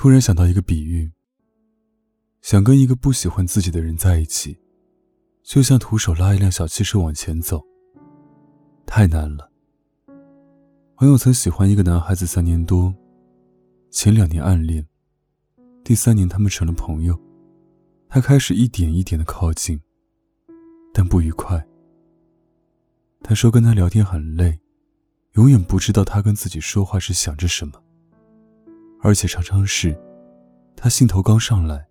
突然想到一个比喻：想跟一个不喜欢自己的人在一起，就像徒手拉一辆小汽车往前走，太难了。朋友曾喜欢一个男孩子三年多，前两年暗恋。第三年，他们成了朋友。他开始一点一点的靠近，但不愉快。他说跟他聊天很累，永远不知道他跟自己说话是想着什么。而且常常是，他兴头刚上来，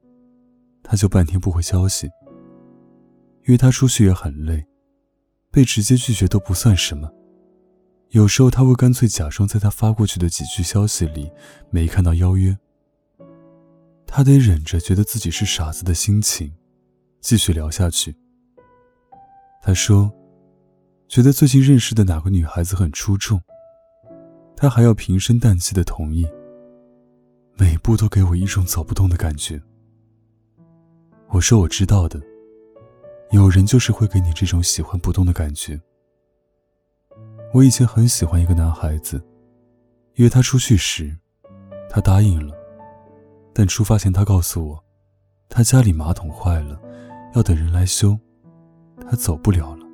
他就半天不回消息。约他出去也很累，被直接拒绝都不算什么。有时候他会干脆假装在他发过去的几句消息里没看到邀约。他得忍着觉得自己是傻子的心情，继续聊下去。他说，觉得最近认识的哪个女孩子很出众，他还要平声淡气的同意。每一步都给我一种走不动的感觉。我说我知道的，有人就是会给你这种喜欢不动的感觉。我以前很喜欢一个男孩子，约他出去时，他答应了。但出发前，他告诉我，他家里马桶坏了，要等人来修，他走不了了。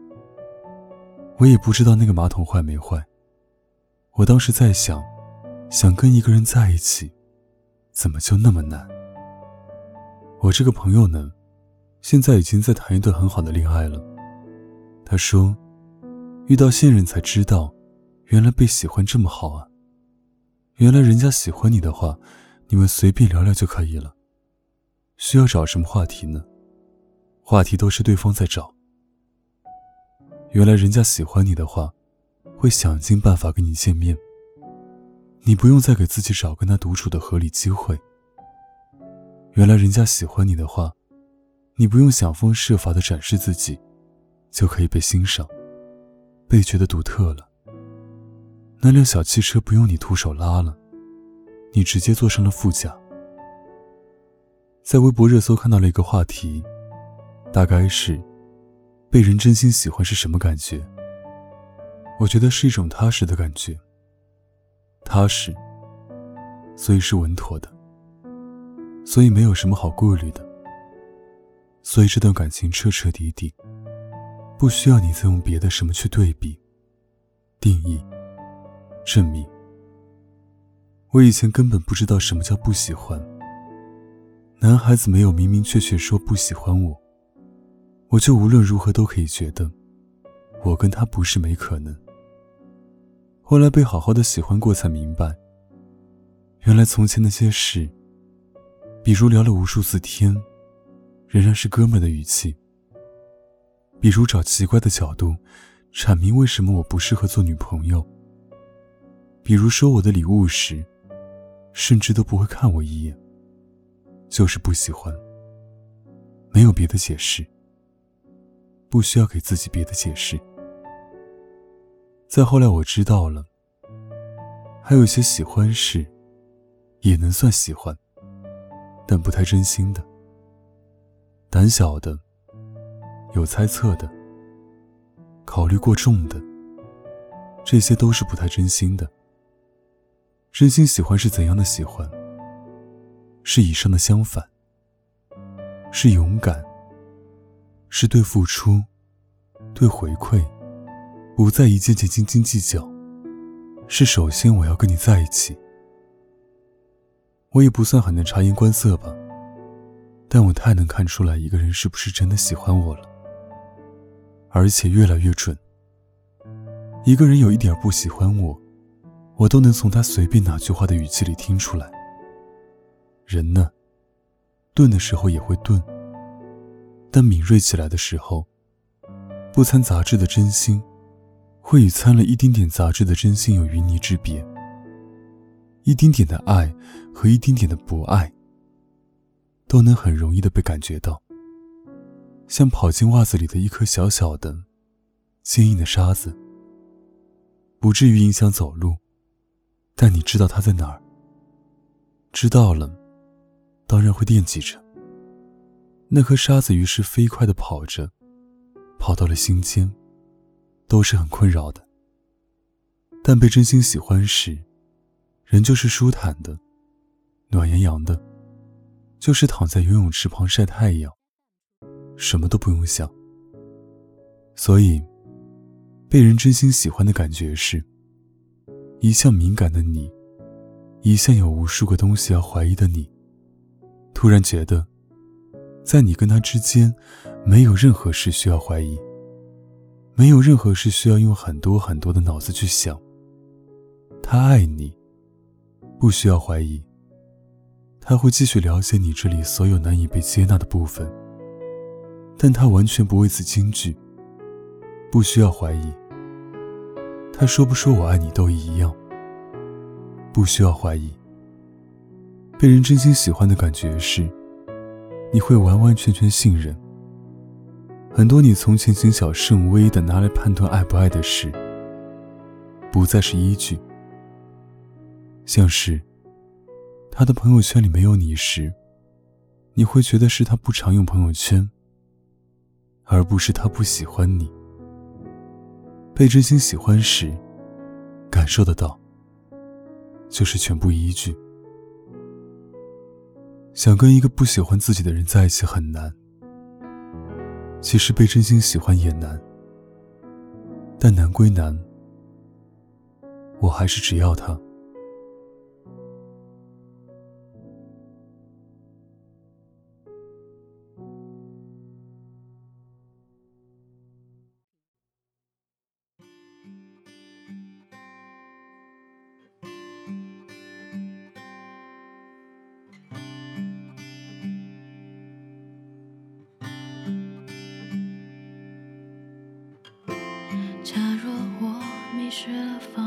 我也不知道那个马桶坏没坏。我当时在想，想跟一个人在一起，怎么就那么难？我这个朋友呢，现在已经在谈一段很好的恋爱了。他说，遇到现任才知道，原来被喜欢这么好啊。原来人家喜欢你的话。你们随便聊聊就可以了，需要找什么话题呢？话题都是对方在找。原来人家喜欢你的话，会想尽办法跟你见面。你不用再给自己找跟他独处的合理机会。原来人家喜欢你的话，你不用想方设法的展示自己，就可以被欣赏，被觉得独特了。那辆小汽车不用你徒手拉了。你直接坐上了副驾。在微博热搜看到了一个话题，大概是被人真心喜欢是什么感觉？我觉得是一种踏实的感觉。踏实，所以是稳妥的，所以没有什么好顾虑的，所以这段感情彻彻底底，不需要你再用别的什么去对比、定义、证明。我以前根本不知道什么叫不喜欢。男孩子没有明明确确说不喜欢我，我就无论如何都可以觉得，我跟他不是没可能。后来被好好的喜欢过，才明白，原来从前那些事，比如聊了无数次天，仍然是哥们的语气；比如找奇怪的角度，阐明为什么我不适合做女朋友；比如收我的礼物时。甚至都不会看我一眼，就是不喜欢。没有别的解释，不需要给自己别的解释。再后来我知道了，还有一些喜欢是，也能算喜欢，但不太真心的。胆小的，有猜测的，考虑过重的，这些都是不太真心的。真心喜欢是怎样的喜欢？是以上的相反。是勇敢，是对付出、对回馈，不再一件件斤斤计较。是首先我要跟你在一起。我也不算很能察言观色吧，但我太能看出来一个人是不是真的喜欢我了，而且越来越准。一个人有一点不喜欢我。我都能从他随便哪句话的语气里听出来。人呢，钝的时候也会钝，但敏锐起来的时候，不掺杂质的真心，会与掺了一丁点杂质的真心有云泥之别。一丁点的爱和一丁点的不爱，都能很容易的被感觉到，像跑进袜子里的一颗小小的、坚硬的沙子，不至于影响走路，但你知道它在哪儿。知道了，当然会惦记着。那颗沙子于是飞快的跑着，跑到了心间，都是很困扰的。但被真心喜欢时，人就是舒坦的，暖洋洋的，就是躺在游泳池旁晒太阳，什么都不用想。所以，被人真心喜欢的感觉是，一向敏感的你，一向有无数个东西要怀疑的你，突然觉得，在你跟他之间，没有任何事需要怀疑，没有任何事需要用很多很多的脑子去想。他爱你。不需要怀疑，他会继续了解你这里所有难以被接纳的部分，但他完全不为此惊惧。不需要怀疑，他说不说我爱你都一样。不需要怀疑，被人真心喜欢的感觉是，你会完完全全信任。很多你从前谨小慎微的拿来判断爱不爱的事，不再是依据。像是他的朋友圈里没有你时，你会觉得是他不常用朋友圈，而不是他不喜欢你。被真心喜欢时，感受得到，就是全部依据。想跟一个不喜欢自己的人在一起很难，其实被真心喜欢也难，但难归难，我还是只要他。失了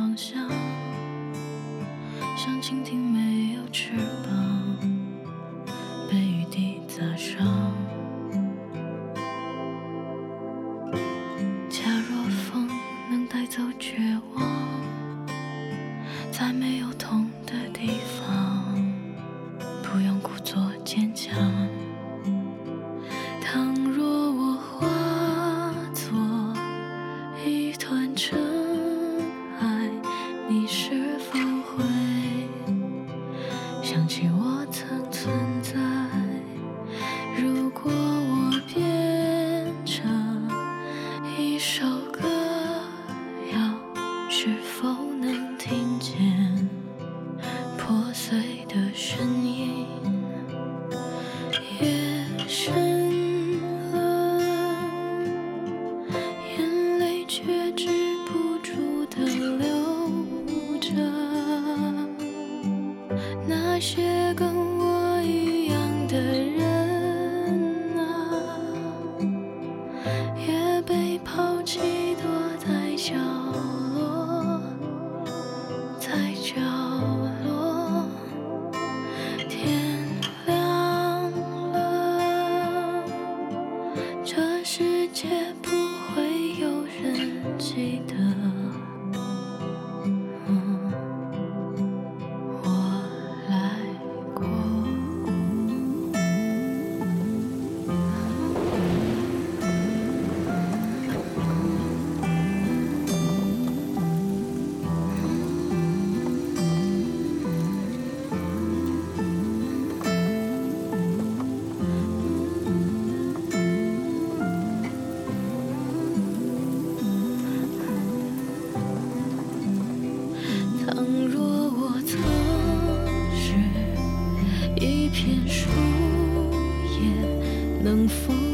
着那些跟我一样的人啊，也被抛弃，躲在角落，在角落。天亮了，这世界不能否